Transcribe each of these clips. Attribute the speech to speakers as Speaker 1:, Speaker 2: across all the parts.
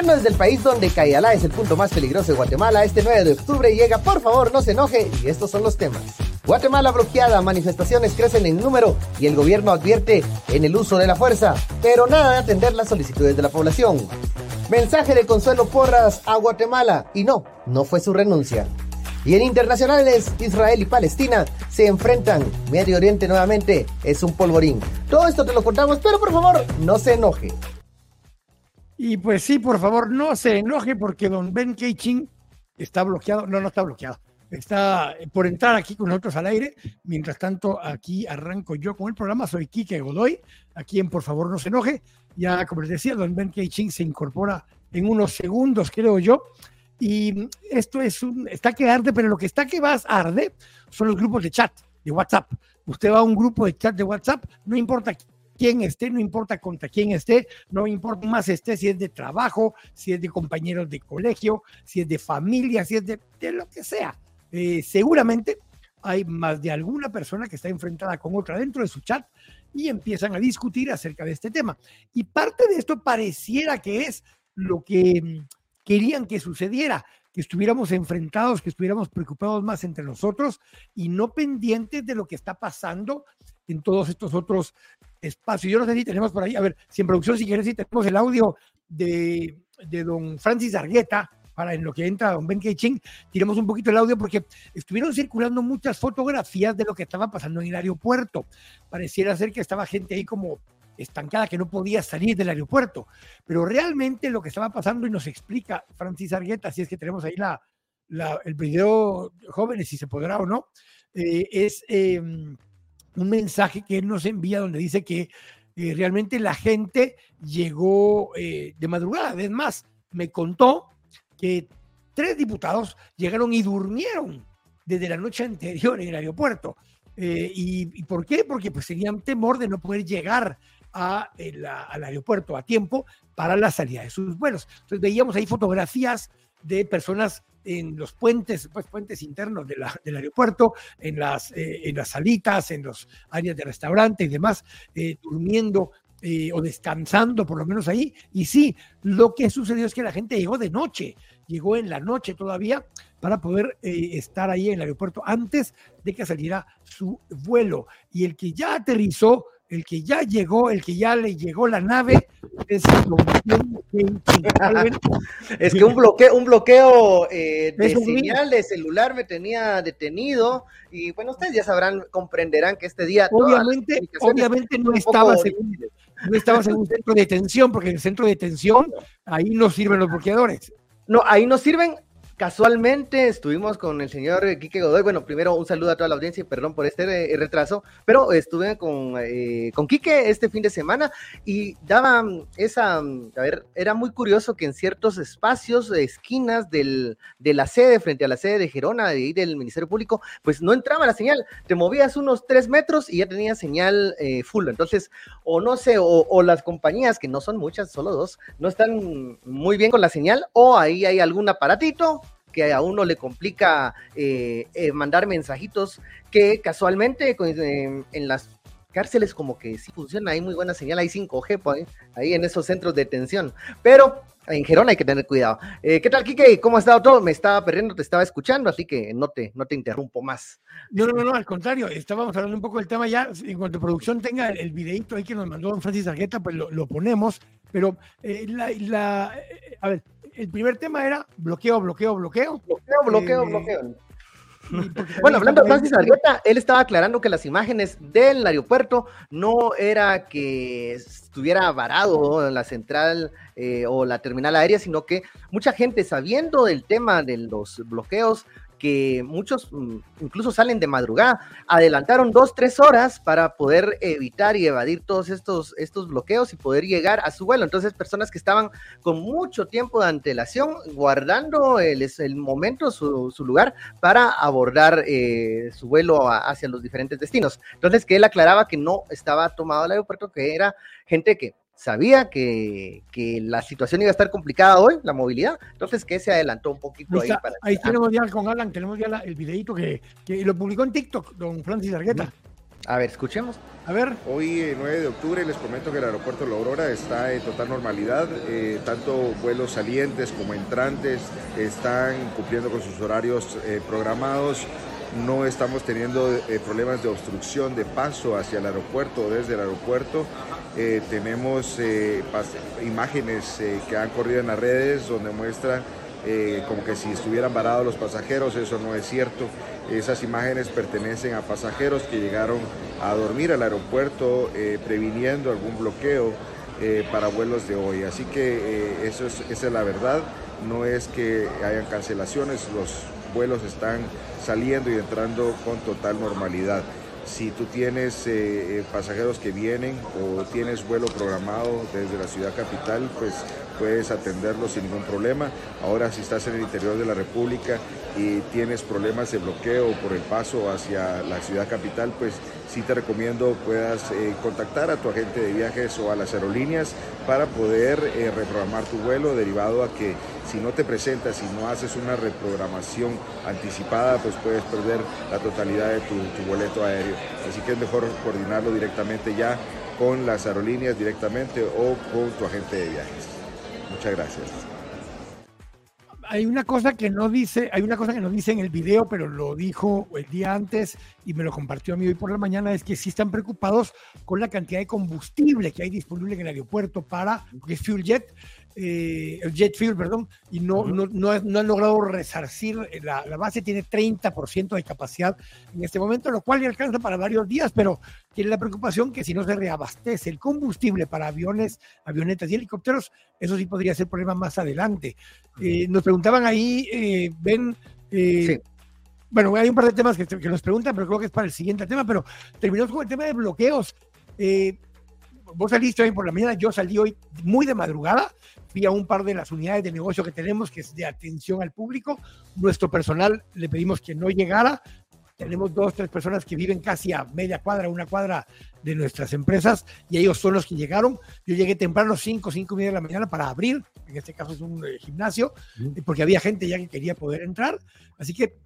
Speaker 1: Emitiendo desde el país donde Cayalá es el punto más peligroso de Guatemala, este 9 de octubre llega, por favor, no se enoje, y estos son los temas. Guatemala bloqueada, manifestaciones crecen en número y el gobierno advierte en el uso de la fuerza, pero nada de atender las solicitudes de la población. Mensaje de Consuelo Porras a Guatemala, y no, no fue su renuncia. Y en internacionales, Israel y Palestina se enfrentan. Medio Oriente nuevamente es un polvorín. Todo esto te lo contamos, pero por favor, no se enoje.
Speaker 2: Y pues sí, por favor, no se enoje porque don Ben Keichin está bloqueado. No, no está bloqueado. Está por entrar aquí con nosotros al aire. Mientras tanto, aquí arranco yo con el programa. Soy Quique Godoy, a quien por favor no se enoje. Ya, como les decía, don Ben Keichin se incorpora en unos segundos, creo yo. Y esto es un, está que arde, pero lo que está que a arde son los grupos de chat, de WhatsApp. Usted va a un grupo de chat de WhatsApp, no importa quién esté, no importa contra quién esté, no importa más esté, si es de trabajo, si es de compañeros de colegio, si es de familia, si es de, lo que sea. Eh, seguramente hay más de alguna persona que está enfrentada con otra dentro de su chat y empiezan a discutir acerca de este tema. Y parte de esto pareciera que es lo que querían que sucediera, que estuviéramos enfrentados, que estuviéramos preocupados más entre nosotros y no pendientes de lo que está pasando en todos estos otros espacios. Yo no sé si tenemos por ahí, a ver, si en producción, si quieres, si tenemos el audio de, de don Francis Argueta, para en lo que entra don Ben Ching, tiremos un poquito el audio porque estuvieron circulando muchas fotografías de lo que estaba pasando en el aeropuerto. Pareciera ser que estaba gente ahí como estancada que no podía salir del aeropuerto. Pero realmente lo que estaba pasando y nos explica Francis Argueta, si es que tenemos ahí la, el video jóvenes, si se podrá o no, eh, es em, un mensaje que él nos envía donde dice que eh, realmente la gente llegó eh, de madrugada. Es más, me contó que tres diputados llegaron y durmieron desde la noche anterior en el aeropuerto. y, por qué? Porque pues tenían temor de no poder llegar a al aeropuerto a tiempo para la salida de sus vuelos. Entonces veíamos ahí fotografías de personas en los puentes, pues puentes internos de la, del aeropuerto, en las, eh, en las salitas, en los áreas de restaurante y demás, eh, durmiendo eh, o descansando por lo menos ahí. Y sí, lo que sucedió es que la gente llegó de noche, llegó en la noche todavía para poder estar ahí en el aeropuerto antes de que saliera su vuelo. Y el que ya aterrizó el que ya llegó, el que ya le llegó la nave, es
Speaker 1: Es que un bloqueo, un bloqueo eh, de señal de celular me tenía detenido y bueno, ustedes ya sabrán, comprenderán que este día...
Speaker 2: Obviamente, obviamente no estaba según, no estaba en un centro de detención, porque en el centro de detención ahí no sirven los bloqueadores.
Speaker 1: No, ahí no sirven, Casualmente estuvimos con el señor Quique Godoy. Bueno, primero un saludo a toda la audiencia y perdón por este eh, retraso, pero estuve con, eh, con Quique este fin de semana y daba esa, a ver, era muy curioso que en ciertos espacios, esquinas del, de la sede, frente a la sede de Gerona, de del Ministerio Público, pues no entraba la señal. Te movías unos tres metros y ya tenía señal eh, full. Entonces, o no sé, o, o las compañías, que no son muchas, solo dos, no están muy bien con la señal, o ahí hay algún aparatito que a uno le complica eh, eh, mandar mensajitos que casualmente en las cárceles como que sí funciona, hay muy buena señal, hay 5G pues, ahí en esos centros de detención, pero en Gerona hay que tener cuidado. Eh, ¿Qué tal, Kike? ¿Cómo ha estado todo? Me estaba perdiendo, te estaba escuchando, así que no te, no te interrumpo más.
Speaker 2: No, no, no, al contrario, estábamos hablando un poco del tema ya, en cuanto producción tenga el, videito ahí que nos mandó Francis Argueta, pues lo, ponemos, pero la, a ver, el primer tema era bloqueo, bloqueo, bloqueo.
Speaker 1: Bloqueo, bloqueo, eh, bloqueo. Bueno, hablando de Francis Argueta, él estaba aclarando que las imágenes del aeropuerto no era que estuviera varado en la central eh, o la terminal aérea, sino que mucha gente sabiendo del tema de los bloqueos que muchos mm, incluso salen de madrugada, adelantaron dos, tres horas para poder evitar y evadir todos estos, estos bloqueos y poder llegar a su vuelo. Entonces, personas que estaban con mucho tiempo de antelación, guardando el, el momento, su, lugar para abordar eh, su vuelo hacia los diferentes destinos. Entonces, que él aclaraba que no estaba tomado el aeropuerto, que era gente que sabía que, que, la situación iba a estar complicada hoy, la movilidad, entonces que se adelantó un poquito
Speaker 2: ahí. ahí tenemos ya con Alan, tenemos ya el videito que, que, lo publicó en TikTok, don Francis Argueta.
Speaker 1: A ver, escuchemos.
Speaker 2: A ver.
Speaker 3: Hoy, 9 eh, de octubre, les comento que el aeropuerto de La Aurora está en total normalidad. Eh, tanto vuelos salientes como entrantes están cumpliendo con sus horarios eh, programados. No estamos teniendo problemas de obstrucción de paso hacia el aeropuerto o desde el aeropuerto. Tenemos imágenes que han corrido en las redes donde muestran como que si estuvieran varados los pasajeros, eso no es cierto. Esas imágenes pertenecen a pasajeros que llegaron a dormir al aeropuerto eh, previniendo algún bloqueo eh, para vuelos de hoy. Así que eh, eso es, esa es la verdad. No es que hayan cancelaciones, los vuelos están saliendo y entrando con total normalidad. Si tú tienes pasajeros que vienen o tienes vuelo programado desde la ciudad capital, pues puedes atenderlo sin ningún problema. Ahora si estás en el interior de la República y tienes problemas de bloqueo por el paso hacia la ciudad capital, pues sí te recomiendo puedas eh, contactar a tu agente de viajes o a las aerolíneas para poder eh, reprogramar tu vuelo derivado a que si no te presentas y no haces una reprogramación anticipada, pues puedes perder la totalidad de tu boleto aéreo. Así que es mejor coordinarlo directamente ya con las aerolíneas directamente o con tu agente de viajes. Muchas gracias.
Speaker 2: Hay una cosa que no dice, hay una cosa que no dice en el video, pero lo dijo el día antes y me lo compartió a mí hoy por la mañana, es que sí están preocupados con la cantidad de combustible que hay disponible en el aeropuerto para, que es Fuel Eh, jet fuel, perdón, y no, no, no, han logrado resarcir, eh, la, la base tiene 30% de capacidad en este momento, lo cual le alcanza para varios días, pero tiene la preocupación que si no se reabastece el combustible para aviones, avionetas y helicópteros, eso sí podría ser problema más adelante. Eh, nos preguntaban ahí, eh, ven, eh, bueno, hay un par de temas que, que, nos preguntan, pero creo que es para el siguiente tema, pero terminamos con el tema de bloqueos. vos saliste hoy por la mañana, yo salí hoy muy de madrugada, fui a un par de las unidades de negocio que tenemos, que es de atención al público. Nuestro personal le pedimos que no llegara. Tenemos dos, tres personas que viven casi a media cuadra, una cuadra de nuestras empresas, y ellos son los que llegaron. Yo llegué temprano, cinco, cinco y media de la mañana para abrir, en este caso es un eh, gimnasio, porque había gente ya que quería poder entrar. Así que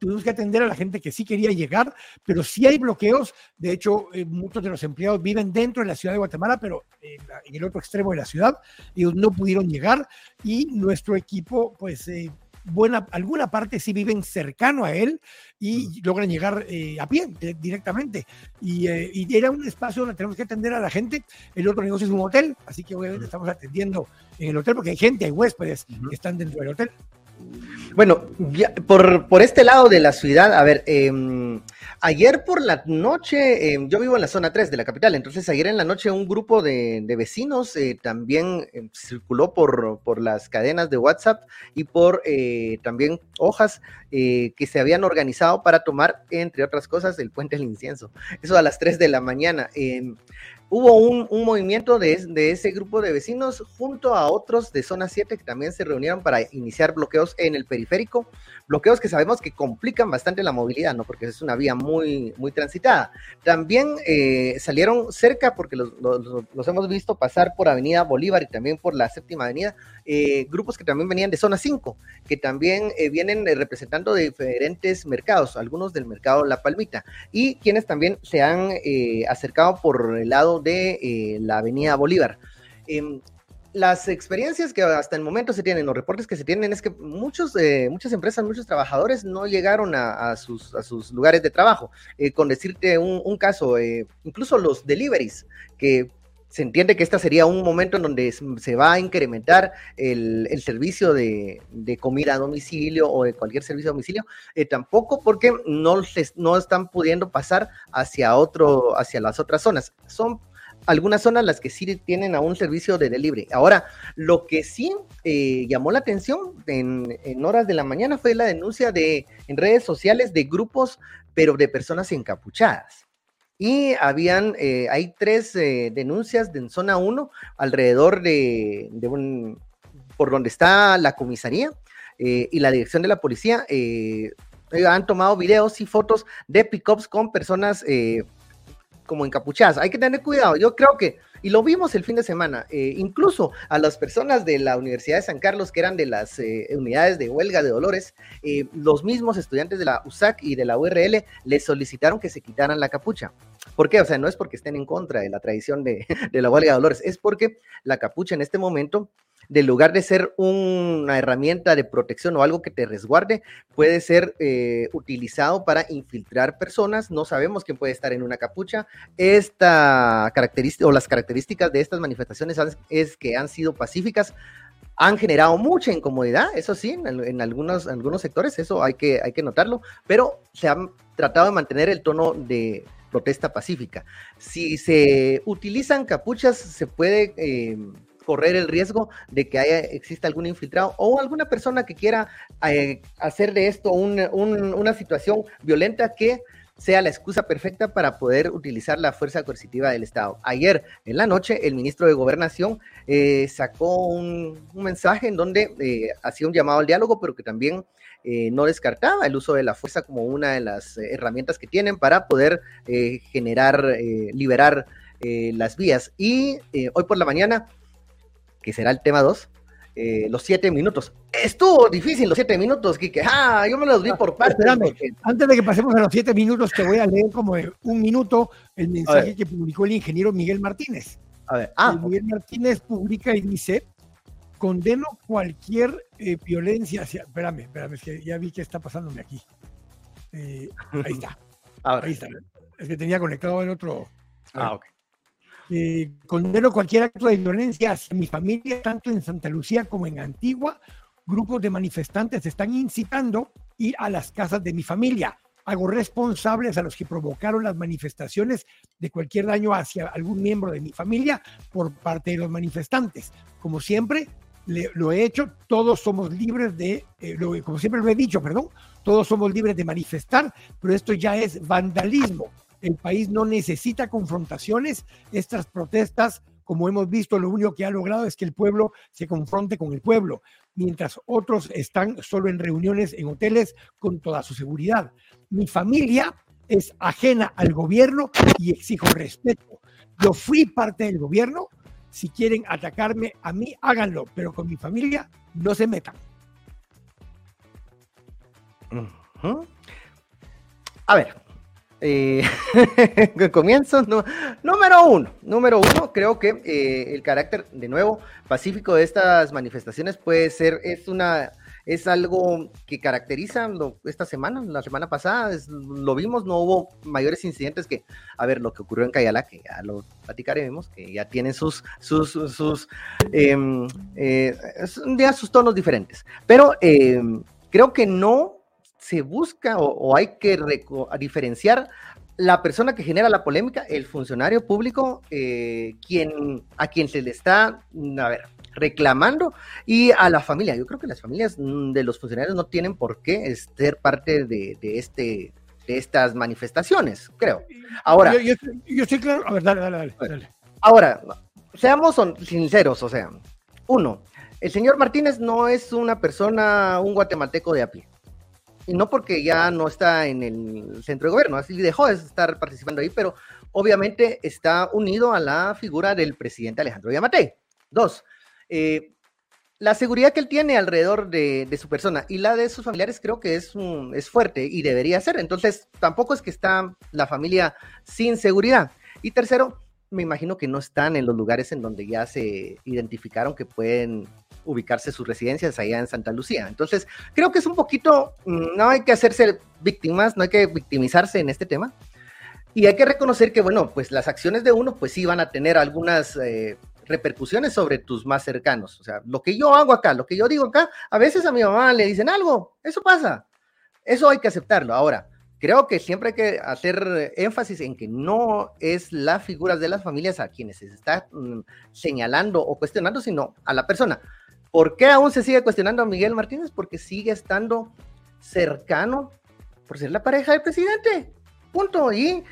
Speaker 2: tuvimos que atender a la gente que sí quería llegar, pero sí hay bloqueos. De hecho, eh, muchos de los empleados viven dentro de la ciudad de Guatemala, pero en, en, el otro extremo de la ciudad, ellos no pudieron llegar y nuestro equipo, pues, eh, buena, alguna parte sí viven cercano a él y logran llegar eh, a pie directamente. Y, eh, y, era un espacio donde tenemos que atender a la gente. El otro negocio es un hotel, así que obviamente estamos atendiendo en el hotel porque hay gente, hay huéspedes que están dentro del hotel.
Speaker 1: Bueno, por, por, este lado de la ciudad, a ver, eh, ayer por la noche, eh, yo vivo en la zona 3 de la capital, entonces ayer en la noche un grupo de, de vecinos eh, también eh, circuló por, por, las cadenas de WhatsApp y por eh, también hojas que se habían organizado para tomar, entre otras cosas, el puente del incienso. Eso a las 3 de la mañana. Hubo un, movimiento de, ese grupo de vecinos junto a otros de zona 7 que también se reunieron para iniciar bloqueos en el periférico, bloqueos que sabemos que complican bastante la movilidad, ¿no? Porque es una vía muy, muy transitada. También eh, salieron cerca, porque los, hemos visto pasar por Avenida Bolívar y también por la séptima avenida, eh, grupos que también venían de zona 5, que también eh, vienen representando de diferentes mercados, algunos del mercado La Palmita, y quienes también se han acercado por el lado de eh, la Avenida Bolívar. Eh, las experiencias que hasta el momento se tienen, los reportes que se tienen, es que muchos, eh, muchas empresas, muchos trabajadores no llegaron a, sus, lugares de trabajo. Eh, con decirte un, caso, incluso los deliveries, que se entiende que este sería un momento en donde se va a incrementar el, servicio de, de, comida a domicilio o de cualquier servicio a domicilio, eh, tampoco porque no, les, no están pudiendo pasar hacia, otro, hacia las otras zonas. Son algunas zonas las que sí tienen a un servicio de delivery. Ahora, lo que sí eh, llamó la atención en, en, horas de la mañana fue la denuncia de, en redes sociales de grupos, pero de personas encapuchadas. Y habían, eh, hay tres eh, denuncias de, en zona 1 alrededor de, de, un, por donde está la comisaría y la dirección de la policía. han tomado videos y fotos de pickups con personas como encapuchadas. Hay que tener cuidado. Yo creo que, y lo vimos el fin de semana, eh, incluso a las personas de la Universidad de San Carlos, que eran de las eh, unidades de huelga de Dolores, eh, los mismos estudiantes de la USAC y de la URL les solicitaron que se quitaran la capucha. ¿Por qué? O sea, no es porque estén en contra de la tradición de, de la huelga de Dolores, es porque la capucha en este momento de lugar de ser una herramienta de protección o algo que te resguarde, puede ser eh, utilizado para infiltrar personas. No sabemos quién puede estar en una capucha. Esta característica o las características de estas manifestaciones es que han sido pacíficas, han generado mucha incomodidad, eso sí, en, algunos, algunos sectores, eso hay que, hay que notarlo, pero se han tratado de mantener el tono de protesta pacífica. Si se utilizan capuchas, se puede eh, correr el riesgo de que haya, exista algún infiltrado o alguna persona que quiera eh, hacer de esto una situación violenta que sea la excusa perfecta para poder utilizar la fuerza coercitiva del Estado. Ayer en la noche, el ministro de Gobernación eh, sacó un, mensaje en donde eh, hacía un llamado al diálogo, pero que también no descartaba el uso de la fuerza como una de las herramientas que tienen para poder generar, liberar las vías. Y hoy por la mañana que será el tema 2, eh, los siete minutos. Estuvo difícil los siete minutos, Kike. Ah, yo me los di por parte.
Speaker 2: antes de que pasemos a los siete minutos, te voy a leer como un minuto el mensaje que publicó el ingeniero Miguel Martínez. A ver, ah, Miguel Martínez publica y dice, condeno cualquier eh, violencia hacia... Espérame, espérame, es que ya vi que está pasándome aquí. Eh, ahí está. Ahí está. Es que tenía conectado el otro... Ah, ok. Eh, condeno cualquier acto de violencia hacia mi familia, tanto en Santa Lucía como en Antigua. Grupos de manifestantes están incitando ir a las casas de mi familia. Hago responsables a los que provocaron las manifestaciones de cualquier daño hacia algún miembro de mi familia por parte de los manifestantes. Como siempre, lo he hecho, todos somos libres de, eh, como siempre lo he dicho, perdón, todos somos libres de manifestar, pero esto ya es vandalismo. El país no necesita confrontaciones. Estas protestas, como hemos visto, lo único que ha logrado es que el pueblo se confronte con el pueblo, mientras otros están solo en reuniones en hoteles con toda su seguridad. Mi familia es ajena al gobierno y exijo respeto. Yo fui parte del gobierno. Si quieren atacarme a mí, háganlo, pero con mi familia no se metan.
Speaker 1: A ver, eh, comienzo, número uno, número uno, creo que eh, el carácter, de nuevo, pacífico de estas manifestaciones puede ser, es una, es algo que caracteriza esta semana, la semana pasada, lo vimos, no hubo mayores incidentes que, a ver, lo que ocurrió en Cayala, que ya lo platicaremos, que ya tienen sus, sus, sus, em, eh, sus tonos diferentes, pero em, creo que no se busca o, hay que diferenciar la persona que genera la polémica, el funcionario público, eh, quien, a quien se le está, a ver, reclamando, y a la familia. Yo creo que las familias mm, de los funcionarios no tienen por qué ser parte de, este, de estas manifestaciones, creo. Ahora.
Speaker 2: Yo, estoy claro. A ver, dale, dale, dale.
Speaker 1: Ahora, seamos sinceros, o sea, uno, el señor Martínez no es una persona, un guatemalteco de a pie y no porque ya no está en el centro de gobierno, así dejó de estar participando ahí, pero obviamente está unido a la figura del presidente Alejandro Yamatei. Dos, eh, la seguridad que él tiene alrededor de, su persona y la de sus familiares creo que es, es fuerte y debería ser. Entonces, tampoco es que está la familia sin seguridad. Y tercero, me imagino que no están en los lugares en donde ya se identificaron que pueden ubicarse sus residencias allá en Santa Lucía. Entonces, creo que es un poquito, mm, no hay que hacerse víctimas, no hay que victimizarse en este tema. Y hay que reconocer que, bueno, pues las acciones de uno, pues sí van a tener algunas eh, repercusiones sobre tus más cercanos. O sea, lo que yo hago acá, lo que yo digo acá, a veces a mi mamá le dicen algo, eso pasa. Eso hay que aceptarlo. Ahora, creo que siempre hay que hacer énfasis en que no es la figura de las familias a quienes se está mm, señalando o cuestionando, sino a la persona. ¿Por qué aún se sigue cuestionando a Miguel Martínez? Porque sigue estando cercano por ser la pareja del presidente. Punto. Y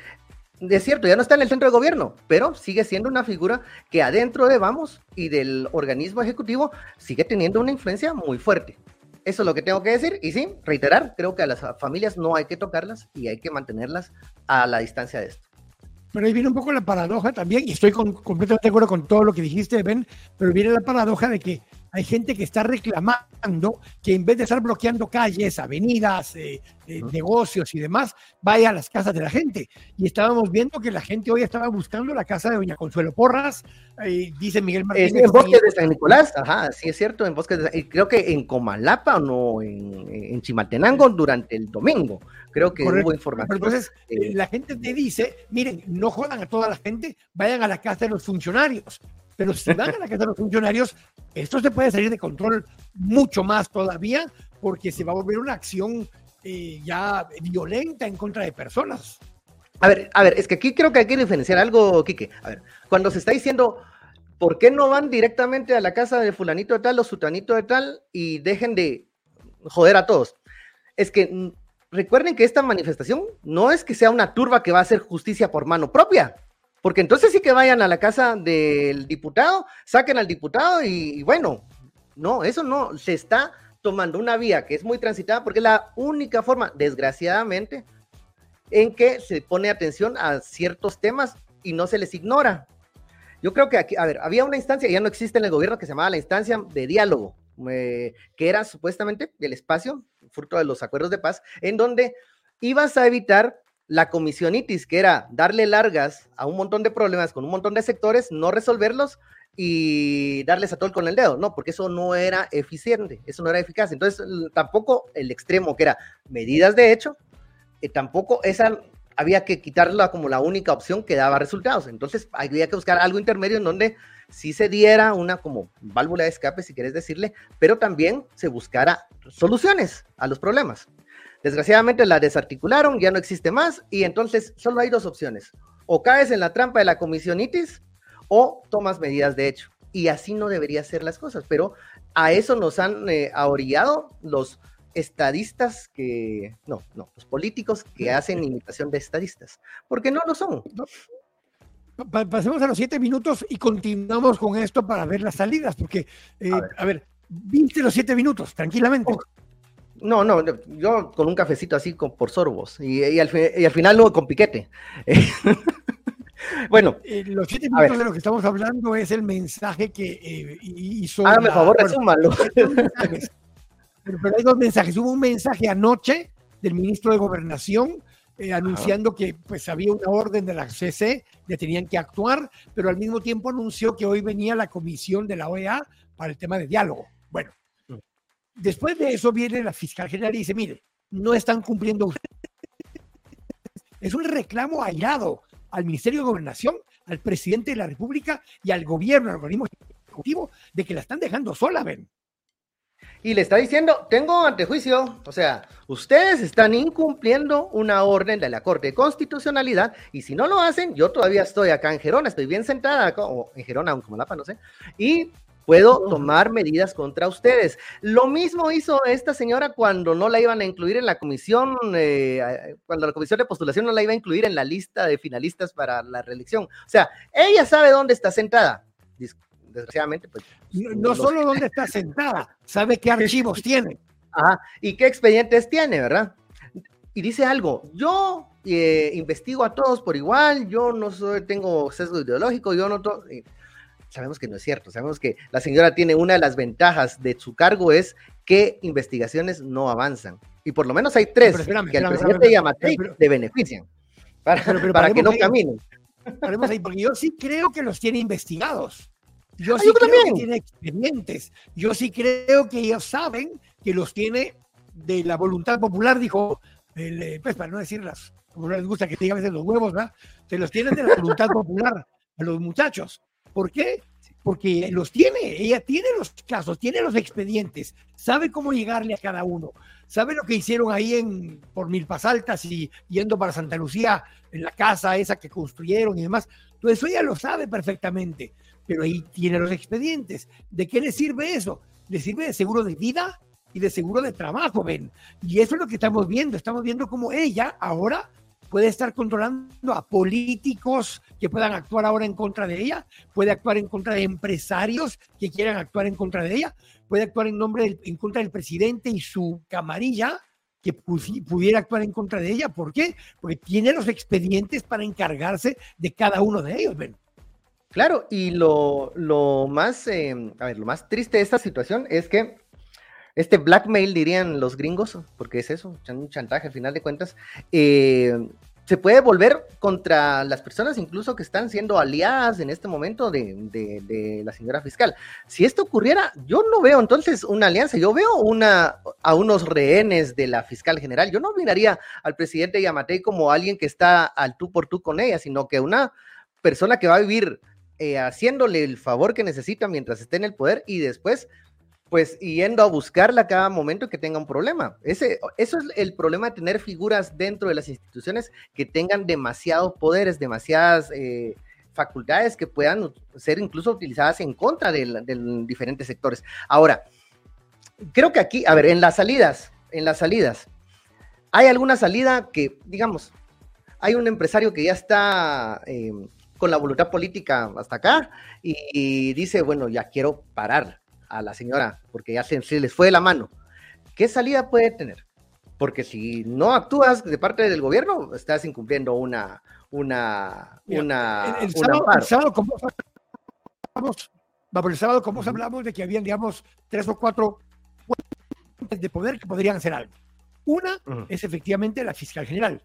Speaker 1: es cierto, ya no está en el centro de gobierno, pero sigue siendo una figura que adentro de Vamos y del organismo ejecutivo sigue teniendo una influencia muy fuerte. Eso es lo que tengo que decir. Y sí, reiterar, creo que a las familias no hay que tocarlas y hay que mantenerlas a la distancia de esto.
Speaker 2: pero ahí viene un poco la paradoja también, y estoy completamente de acuerdo con todo lo que dijiste, Ben, pero viene la paradoja de que hay gente que está reclamando que en vez de estar bloqueando calles, avenidas, eh, eh, negocios y demás, vaya a las casas de la gente. Y estábamos viendo que la gente hoy estaba buscando la casa de Doña Consuelo Porras, eh, dice Miguel Martínez.
Speaker 1: en Bosques de San Nicolás, ajá, sí es cierto, en Bosques de San, creo que en Comalapa o no, en, Chimaltenango durante el domingo. Creo que hubo información.
Speaker 2: entonces, la gente te dice, miren, no jodan a toda la gente, vayan a la casa de los funcionarios. Pero si van a la casa de los funcionarios, esto se puede salir de control mucho más todavía porque se va a volver una acción eh, ya violenta en contra de personas.
Speaker 1: A ver, a ver, es que aquí creo que hay que diferenciar algo, Quique. A ver, cuando se está diciendo, ¿por qué no van directamente a la casa de fulanito de tal o sutanito de tal y dejen de joder a todos? Es que mm, recuerden que esta manifestación no es que sea una turba que va a hacer justicia por mano propia. Porque entonces sí que vayan a la casa del diputado, saquen al diputado y, bueno, no, eso no, se está tomando una vía que es muy transitada porque es la única forma, desgraciadamente, en que se pone atención a ciertos temas y no se les ignora. Yo creo que aquí, a ver, había una instancia, ya no existe en el gobierno, que se llamaba la instancia de diálogo, eh, que era supuestamente el espacio, fruto de los acuerdos de paz, en donde ibas a evitar la comisionitis, que era darle largas a un montón de problemas con un montón de sectores, no resolverlos y darles a todo con el dedo, no, porque eso no era eficiente, eso no era eficaz. Entonces, tampoco el extremo que era medidas de hecho, eh, tampoco esa había que quitarla como la única opción que daba resultados. Entonces, había que buscar algo intermedio en donde sí se diera una como válvula de escape, si quieres decirle, pero también se buscara soluciones a los problemas. Desgraciadamente la desarticularon, ya no existe más y entonces solo hay dos opciones. O caes en la trampa de la comisionitis o tomas medidas de hecho. Y así no debería ser las cosas, pero a eso nos han eh, los estadistas que, no, no, los políticos que hacen imitación de estadistas, porque no lo son.
Speaker 2: Pasemos a los siete minutos y continuamos con esto para ver las salidas, porque, eh, a, ver. viste los siete minutos, tranquilamente.
Speaker 1: No, no, yo con un cafecito así con, por sorbos y, al, final luego con piquete. bueno.
Speaker 2: Eh, los siete minutos de lo que estamos hablando es el mensaje que eh, hizo.
Speaker 1: Hágame favor, resúmalo.
Speaker 2: Pero, pero, hay dos mensajes. Hubo un mensaje anoche del ministro de Gobernación eh, anunciando que pues había una orden de la CC, que tenían que actuar, pero al mismo tiempo anunció que hoy venía la comisión de la OEA para el tema de diálogo. Bueno, Después de eso viene la fiscal general y dice, mire, no están cumpliendo ustedes. Es un reclamo airado al Ministerio de Gobernación, al presidente de la República y al gobierno, al organismo ejecutivo, de que la están dejando sola, ven.
Speaker 1: Y le está diciendo, tengo antejuicio, o sea, ustedes están incumpliendo una orden de la Corte de Constitucionalidad y si no lo hacen, yo todavía estoy acá en Gerona, estoy bien sentada, o en Gerona, aunque me la no sé, y puedo tomar medidas contra ustedes. Lo mismo hizo esta señora cuando no la iban a incluir en la comisión, eh, cuando la comisión de postulación no la iba a incluir en la lista de finalistas para la reelección. O sea, ella sabe dónde está sentada. Desgraciadamente, pues.
Speaker 2: No, solo dónde está sentada, sabe qué archivos tiene.
Speaker 1: Ajá, y qué expedientes tiene, ¿verdad? Y dice algo, yo eh, investigo a todos por igual, yo no soy, tengo sesgo ideológico, yo no sabemos que no es cierto, sabemos que la señora tiene una de las ventajas de su cargo es que investigaciones no avanzan. Y por lo menos hay tres que al presidente Yamatei le benefician para, para que no caminen.
Speaker 2: Ahí, porque yo sí creo que los tiene investigados. Yo ah, sí creo que tiene expedientes. Yo sí creo que ellos saben que los tiene de la voluntad popular, dijo, eh, pues para no decirlas, como no les gusta que te digan a veces los huevos, ¿verdad? Se los tienen de la voluntad popular a los muchachos. ¿Por qué? Porque los tiene, ella tiene los casos, tiene los expedientes, sabe cómo llegarle a cada uno, sabe lo que hicieron ahí en por Milpas Altas y yendo para Santa Lucía, en la casa esa que construyeron y demás. Eso ella lo sabe perfectamente, pero ahí tiene los expedientes. ¿De qué le sirve eso? Le sirve de seguro de vida y de seguro de trabajo, ven. Y eso es lo que estamos viendo. Estamos viendo cómo ella ahora puede estar controlando a políticos que puedan actuar ahora en contra de ella, puede actuar en contra de empresarios que quieran actuar en contra de ella, puede actuar en nombre en contra del presidente y su camarilla que pudiera actuar en contra de ella. ¿Por qué? Porque tiene los expedientes para encargarse de cada uno de ellos.
Speaker 1: Claro, y lo, lo más, eh, a ver, lo más triste de esta situación es que este blackmail, dirían los gringos, porque es eso, un chantaje al final de cuentas, eh, se puede volver contra las personas incluso que están siendo aliadas en este momento de, la señora fiscal. Si esto ocurriera, yo no veo entonces una alianza, yo veo una, a unos rehenes de la fiscal general. Yo no miraría al presidente Yamatei como alguien que está al tú por tú con ella, sino que una persona que va a vivir eh, haciéndole el favor que necesita mientras esté en el poder y después pues yendo a buscarla cada momento que tenga un problema. Ese, eso es el problema de tener figuras dentro de las instituciones que tengan demasiados poderes, demasiadas eh, facultades que puedan ser incluso utilizadas en contra de, diferentes sectores. Ahora, creo que aquí, a ver, en las salidas, en las salidas, hay alguna salida que, digamos, hay un empresario que ya está eh, con la voluntad política hasta acá y dice, bueno, ya quiero parar a la señora, porque ya se, les fue de la mano. ¿Qué salida puede tener? Porque si no actúas de parte del gobierno, estás incumpliendo una, una, una,
Speaker 2: el, sábado, como hablamos, el sábado, como hablamos de que habían, digamos, tres o cuatro de poder que podrían hacer algo. Una es efectivamente la fiscal general,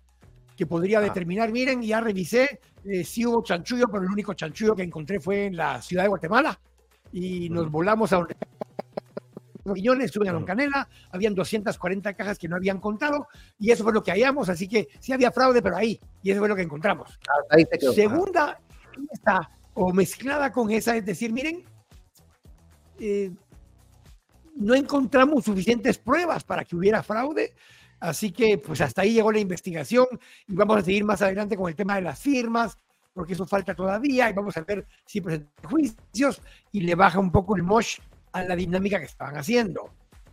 Speaker 2: que podría determinar, miren, ya revisé, eh, si hubo chanchullo, pero el único chanchullo que encontré fue en la ciudad de Guatemala, y nos volamos a millones, suben a Don Canela, habían 240 cajas que no habían contado y eso fue lo que hallamos, así que sí había fraude, pero ahí, y eso fue lo que encontramos. Ah, Segunda, está o mezclada con esa, es decir, miren, eh, no encontramos suficientes pruebas para que hubiera fraude, así que pues hasta ahí llegó la investigación y vamos a seguir más adelante con el tema de las firmas, porque eso falta todavía y vamos a ver si presentan juicios y le baja un poco el mosh a la dinámica que estaban haciendo.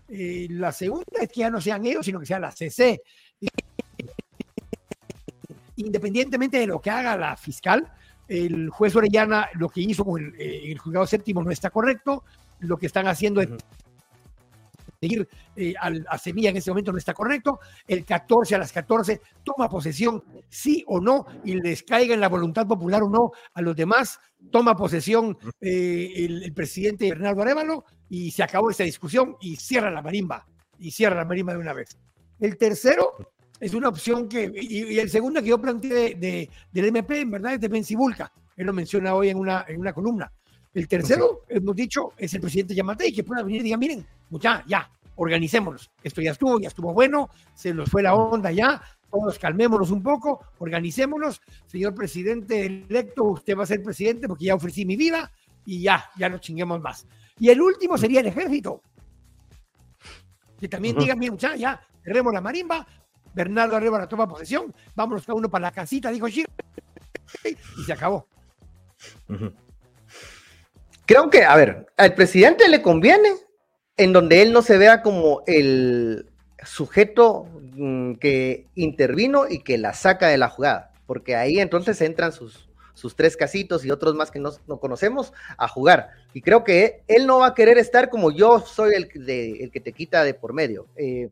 Speaker 2: Eh, la segunda es que ya no sean ellos, sino que sea la CC. Independientemente de lo que haga la fiscal, el juez Orellana lo que hizo con el, eh, juzgado séptimo no está correcto. Lo que están haciendo seguir eh, a Semilla en este momento no está correcto. El 14 a las 14 toma posesión, sí o no, y les caiga en la voluntad popular o no a los demás. Toma posesión eh, el, presidente Bernardo Arevalo y se acabó esta discusión y cierra la marimba. Y cierra la marimba de una vez. El tercero es una opción que, y, el segundo que yo planteé de, del MP, en verdad, es de Benzibulca. Él lo menciona hoy en una, en una columna. El tercero, hemos dicho, es el presidente Yamatei, que pueda venir y diga, miren, ya, ya, organicémonos. Esto ya estuvo, ya estuvo bueno, se nos fue la onda ya, todos calmémonos un poco, organicémonos. Señor presidente electo, usted va a ser presidente porque ya ofrecí mi vida y ya, ya no chinguemos más. Y el último sería el ejército. Que también diga, miren, ya, ya, cerremos la marimba, Bernardo la toma posesión, vámonos cada uno para la casita, dijo Shir, y se acabó.
Speaker 1: Creo que, a ver, al presidente le conviene en donde él no se vea como el sujeto mm, que intervino y que la saca de la jugada, porque ahí entonces entran sus, sus tres casitos y otros más que no, conocemos a jugar. Y creo que él no va a querer estar como yo soy el, el que te quita de por medio. Eh,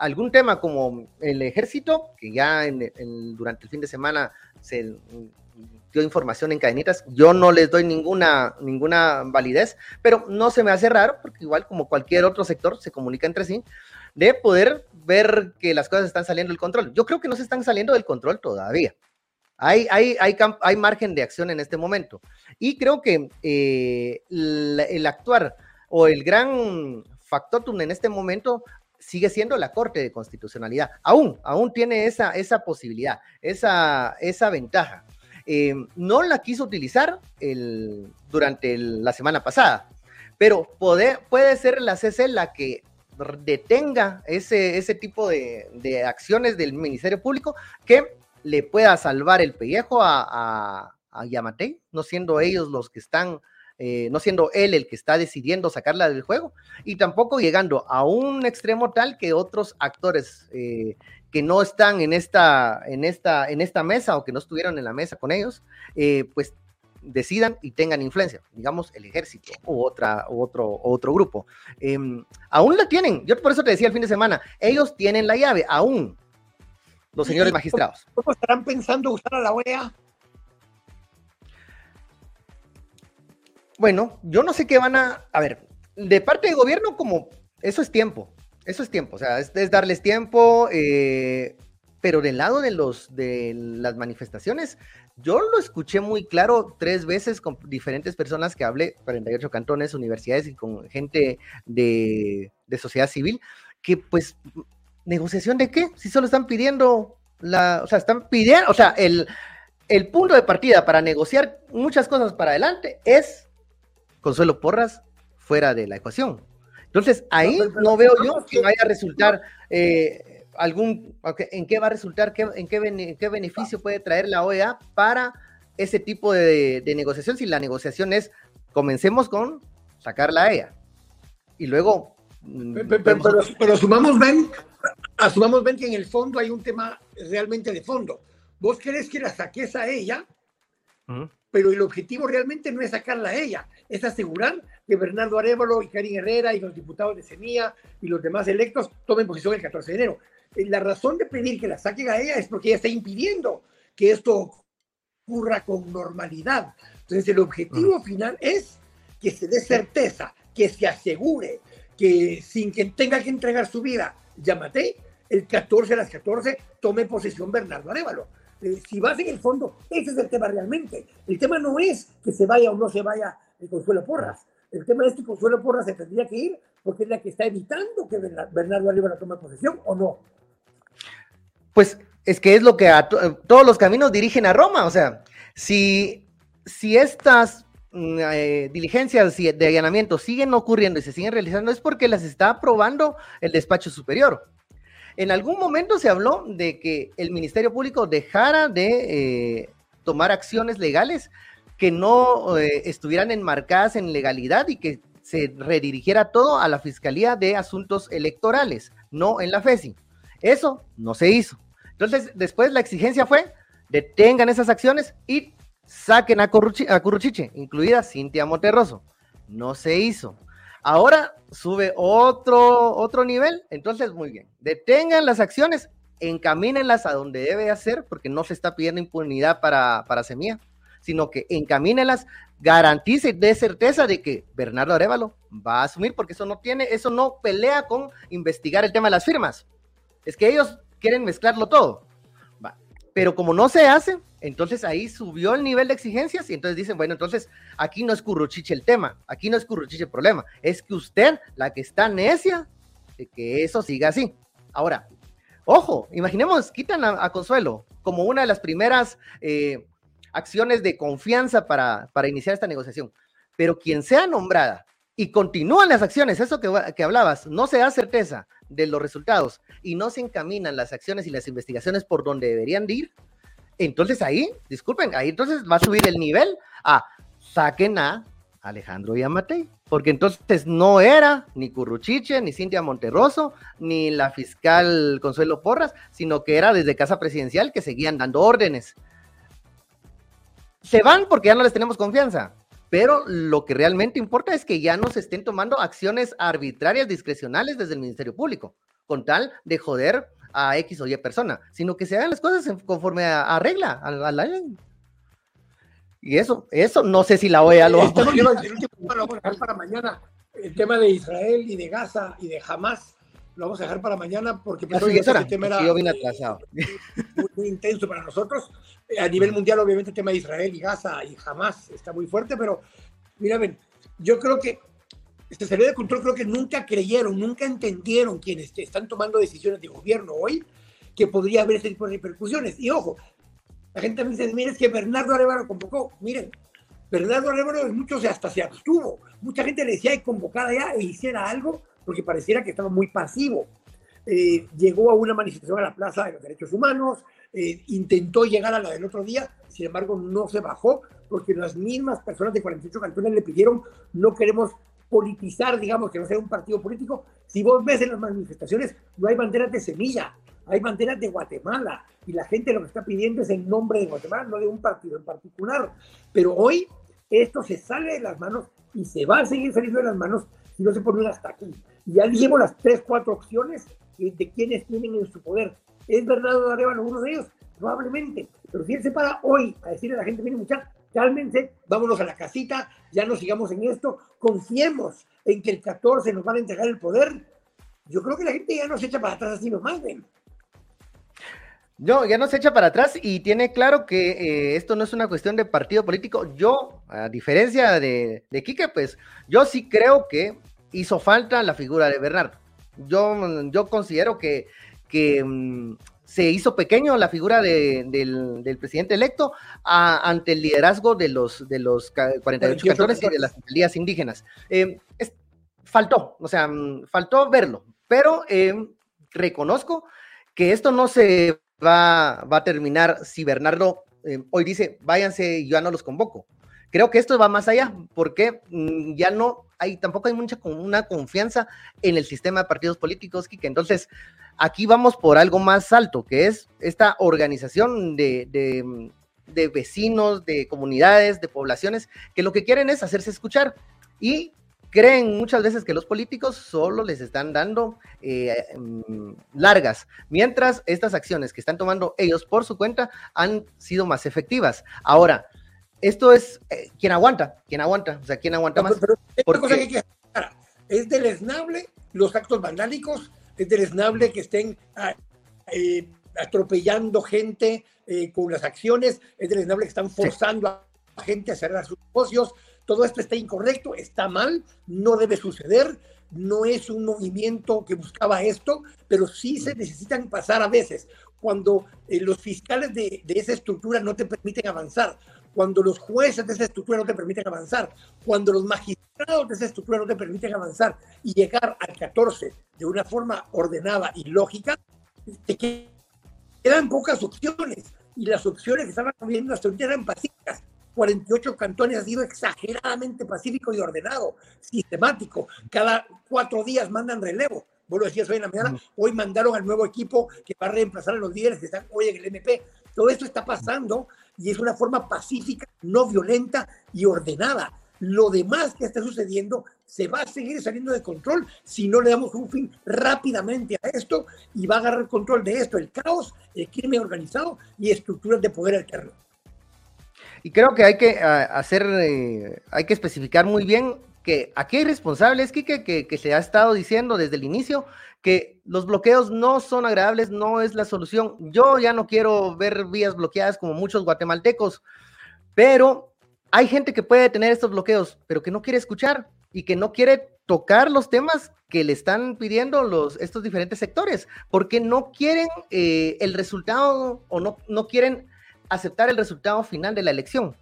Speaker 1: algún tema como el ejército, que ya durante el fin de semana se dio información en cadenitas. Yo no les doy ninguna, ninguna validez, pero no se me hace raro, porque igual como cualquier otro sector se comunica entre sí, de poder ver que las cosas están saliendo del control. Yo creo que no se están saliendo del control todavía. Hay, hay, hay, hay margen de acción en este momento. Y creo que eh, el, actuar o el gran factotum en este momento sigue siendo la Corte de Constitucionalidad. Aún, aún tiene esa, esa posibilidad, esa, esa ventaja. Eh, no la quiso utilizar durante la semana pasada, pero puede, ser la CC la que detenga ese, ese tipo de, acciones del Ministerio Público que le pueda salvar el pellejo a, a, Yamatei, no siendo ellos los que están, eh, no siendo él el que está decidiendo sacarla del juego, y tampoco llegando a un extremo tal que otros actores eh, que no están en esta, en esta, en esta mesa o que no estuvieron en la mesa con ellos, eh, pues decidan y tengan influencia, digamos el ejército u, otra, otro, otro grupo. Em, aún la tienen, yo por eso te decía el fin de semana, ellos tienen la llave, aún, los señores magistrados.
Speaker 2: ¿Cómo estarán pensando usar a la OEA?
Speaker 1: Bueno, yo no sé qué van a, a ver, de parte del gobierno como, eso es tiempo, eso es tiempo, o sea, es, darles tiempo, eh, pero del lado de, los, de las manifestaciones, yo lo escuché muy claro tres veces con diferentes personas que hablé, 48 cantones, universidades y con gente de, sociedad civil, que pues, ¿negociación de qué? Si solo están pidiendo la, o sea, están pidiendo, o sea, el, el punto de partida para negociar muchas cosas para adelante es Consuelo Porras fuera de la ecuación. Entonces, ahí no, veo yo que vaya a resultar eh, algún, en qué va a resultar, qué, en qué, qué, beneficio puede traer la OEA para ese tipo de, negociación, si la negociación es, comencemos con sacar la EA. Y luego...
Speaker 2: Mm, pero, pero, asumamos, ven, asumamos, ven que en el fondo hay un tema realmente de fondo. ¿Vos querés que la saques a ella? pero el objetivo realmente no es sacarla a ella, es asegurar que Bernardo Arevalo y Karin Herrera y los diputados de Semilla y los demás electos tomen posición el 14 de enero. Eh, la razón de pedir que la saquen a ella es porque ella está impidiendo que esto ocurra con normalidad. Entonces el objetivo final es que se dé certeza, que se asegure que sin que tenga que entregar su vida, llámate, el 14 a las 14 tome posesión Bernardo Arevalo eh, si vas en el fondo, ese es el tema realmente. El tema no es que se vaya o no se vaya el Consuelo Porras. El tema es que Consuelo Porras se tendría que ir porque es la que está evitando que Bernardo Arriba tome posesión o no.
Speaker 1: Pues es que es lo que a todos los caminos dirigen a Roma. O sea, si, si estas mm, eh, diligencias de allanamiento siguen ocurriendo y se siguen realizando, es porque las está aprobando el despacho superior. En algún momento se habló de que el Ministerio Público dejara de eh, tomar acciones legales que no eh, estuvieran enmarcadas en legalidad y que se redirigiera todo a la Fiscalía de Asuntos Electorales, no en la FESI. Eso no se hizo. Entonces, después la exigencia fue, detengan esas acciones y saquen a, a Curruchiche, incluida Cintia Monterroso. No se hizo. Ahora sube otro, otro nivel, entonces muy bien, detengan las acciones, encamínenlas a donde debe hacer, porque no se está pidiendo impunidad para, para Semilla, sino que encamínenlas, garantice de certeza de que Bernardo Arevalo va a asumir, porque eso no tiene, eso no pelea con investigar el tema de las firmas. Es que ellos quieren mezclarlo todo. Pero como no se hace, entonces ahí subió el nivel de exigencias y entonces dicen, bueno, entonces aquí no es curruchiche el tema, aquí no es curruchiche el problema, es que usted, la que está necia, de que eso siga así. Ahora, ojo, imaginemos, quitan a, Consuelo como una de las primeras eh, acciones de confianza para, para iniciar esta negociación, pero quien sea nombrada y continúan las acciones, eso que, que hablabas, no se da certeza de los resultados y no se encaminan las acciones y las investigaciones por donde deberían de ir, entonces ahí, disculpen, ahí entonces va a subir el nivel a saquen a Alejandro Yamatei, porque entonces no era ni Curruchiche, ni Cintia Monterroso, ni la fiscal Consuelo Porras, sino que era desde Casa Presidencial que seguían dando órdenes. Se van porque ya no les tenemos confianza, pero lo que realmente importa es que ya no se estén tomando acciones arbitrarias, discrecionales desde el Ministerio Público, con tal de joder a X o Y persona, sino que se hagan las cosas conforme a, regla, a, la ley. Y eso, eso no sé si la OEA lo va a
Speaker 2: mañana. El tema de Israel y de Gaza y de Hamas lo vamos a dejar para mañana porque
Speaker 1: pues, el tema era
Speaker 2: muy, intenso para nosotros. A nivel mundial, obviamente, el tema de Israel y Gaza y Hamas está muy fuerte, pero mira, ven, yo creo que este salida de control creo que nunca creyeron, nunca entendieron quienes están tomando decisiones de gobierno hoy que podría haber ese tipo de repercusiones. Y ojo, la gente me dice, miren, es que Bernardo Arevalo convocó. Miren, Bernardo Arevalo muchos hasta se abstuvo. Mucha gente le decía que convocara ya e hiciera algo porque pareciera que estaba muy pasivo. Eh, llegó a una manifestación a la Plaza de los Derechos Humanos, eh, intentó llegar a la del otro día, sin embargo no se bajó porque las mismas personas de 48 cantones le pidieron no queremos politizar, digamos, que no sea un partido político. Si vos ves en las manifestaciones, no hay banderas de semilla. hay banderas de Guatemala y la gente lo que está pidiendo es el nombre de Guatemala, no de un partido en particular. Pero hoy esto se sale de las manos y se va a seguir saliendo de las manos si no se pone hasta aquí. Y ya dijimos las tres, cuatro opciones de quienes tienen en su poder. ¿Es Bernardo Arevalo uno de ellos? Probablemente. Pero si él se para hoy a decirle a la gente, miren muchachos, cálmense, vámonos a la casita, ya no sigamos en esto, confiemos en que el 14 nos van a entregar el poder, yo creo que la gente ya no se echa para atrás así nomás, ven.
Speaker 1: No, ya no se echa para atrás y tiene claro que eh, esto no es una cuestión de partido político. Yo, a diferencia de, de Quique, pues yo sí creo que hizo falta la figura de Bernardo. Yo, yo considero que, que mm, se hizo pequeño la figura del, presidente electo ante el liderazgo de los, de los 48 cantores y de las alcaldías indígenas. Eh, faltó, o sea, mm, faltó verlo, pero eh, reconozco que esto no se va, va a terminar si Bernardo eh, hoy dice, váyanse yo no los convoco. Creo que esto va más allá, porque mm, ya no hay, tampoco hay mucha una confianza en el sistema de partidos políticos, que entonces aquí vamos por algo más alto, que es esta organización de, de, vecinos, de comunidades, de poblaciones, que lo que quieren es hacerse escuchar y creen muchas veces que los políticos solo les están dando eh, mm, largas, mientras estas acciones que están tomando ellos por su cuenta han sido más efectivas. Ahora, esto es eh, quien aguanta, quien aguanta, o sea, quien aguanta más.
Speaker 2: es deleznable los actos vandálicos, es deleznable que estén ah, eh, atropellando gente eh, con las acciones, es deleznable que están forzando a a gente a cerrar sus negocios. Todo esto está incorrecto, está mal, no debe suceder, no es un movimiento que buscaba esto, pero sí se necesitan pasar a veces. Cuando los fiscales de, de, esa estructura no te permiten avanzar, cuando los jueces de esa estructura no te permiten avanzar, cuando los magistrados de esa estructura no te permiten avanzar y llegar al 14 de una forma ordenada y lógica, te quedan pocas opciones. Y las opciones que estaban viendo hasta ahorita eran pacíficas. 48 cantones ha sido exageradamente pacífico y ordenado, sistemático. Cada cuatro días mandan relevo. Vos lo decías hoy en la mañana, hoy mandaron al nuevo equipo que va a reemplazar a los líderes que están hoy en el MP. Todo esto está pasando y es una forma pacífica, no violenta y ordenada. Lo demás que está sucediendo se va a seguir saliendo de control si no le damos un fin rápidamente a esto y va a agarrar control de esto, el caos, el crimen organizado y estructuras de poder alterno.
Speaker 1: Y creo que hay que ah, hacer, eh, hay que especificar muy bien que aquí hay responsables, Kike, que, se ha estado diciendo desde el inicio que los bloqueos no son agradables, no es la solución. Yo ya no quiero ver vías bloqueadas como muchos guatemaltecos, pero hay gente que puede tener estos bloqueos, pero que no quiere escuchar y que no quiere tocar los temas que le están pidiendo los, estos diferentes sectores, porque no quieren eh, el resultado o no, no quieren aceptar el resultado final de la elección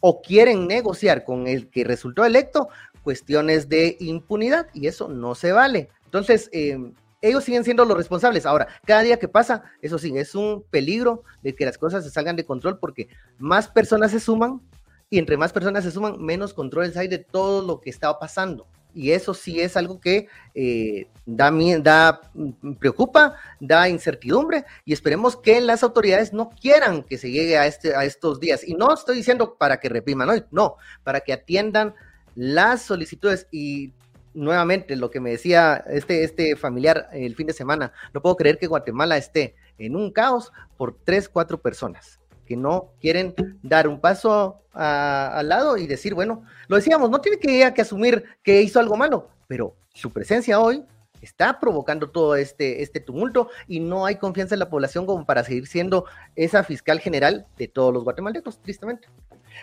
Speaker 1: o quieren negociar con el que resultó electo cuestiones de impunidad y eso no se vale. Entonces, eh, ellos siguen siendo los responsables. Ahora, cada día que pasa, eso sí, es un peligro de que las cosas se salgan de control porque más personas se suman y entre más personas se suman, menos controles hay de todo lo que está pasando. Y eso sí es algo que eh, da, da, mm, preocupa, da incertidumbre y esperemos que las autoridades no quieran que se llegue a, este, a estos días. Y no estoy diciendo para que repriman hoy, no, para que atiendan las solicitudes y nuevamente lo que me decía este, este familiar el fin de semana, no puedo creer que Guatemala esté en un caos por tres, cuatro personas que no quieren dar un paso al lado y decir, bueno, lo decíamos, no tiene que, que asumir que hizo algo malo, pero su presencia hoy está provocando todo este, este tumulto y no hay confianza en la población como para seguir siendo esa fiscal general de todos los guatemaltecos, tristemente.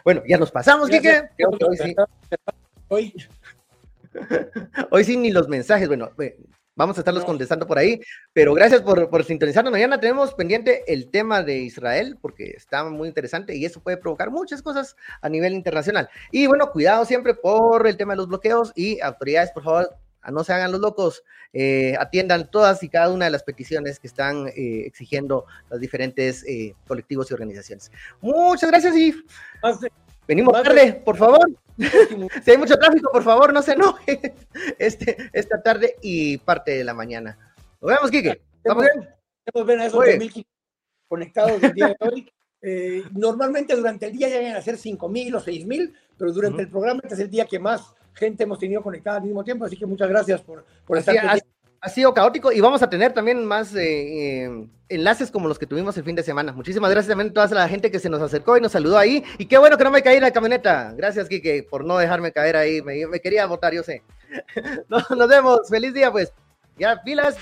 Speaker 1: Bueno, ya nos pasamos, Kike. Hoy, Hoy sí, ni los mensajes. Bueno, vamos a estarlos contestando por ahí, pero gracias por, por sintonizarnos. Mañana tenemos pendiente el tema de Israel, porque está muy interesante y eso puede provocar muchas cosas a nivel internacional. Y bueno, cuidado siempre por el tema de los bloqueos y autoridades, por favor, no se hagan los locos, eh, atiendan todas y cada una de las peticiones que están eh, exigiendo los diferentes eh, colectivos y organizaciones. Muchas gracias y venimos tarde, por favor. si hay mucho tráfico, por favor, no se enoje este, esta tarde y parte de la mañana. Nos vemos, Kike. ¿Estamos bien?
Speaker 2: a esos 2.000 conectados el día de hoy. Eh, normalmente durante el día llegan a ser 5.000 o 6.000, pero durante el programa este es el día que más gente hemos tenido conectada al mismo tiempo, así que muchas gracias por, por estar
Speaker 1: aquí ha sido caótico y vamos a tener también más eh, eh, enlaces como los que tuvimos el fin de semana. Muchísimas gracias también a toda la gente que se nos acercó y nos saludó ahí. Y qué bueno que no me caí en la camioneta. Gracias, Kike, por no dejarme caer ahí. Me, quería votar, yo sé. nos, nos vemos. Feliz día, pues. Ya, pilas.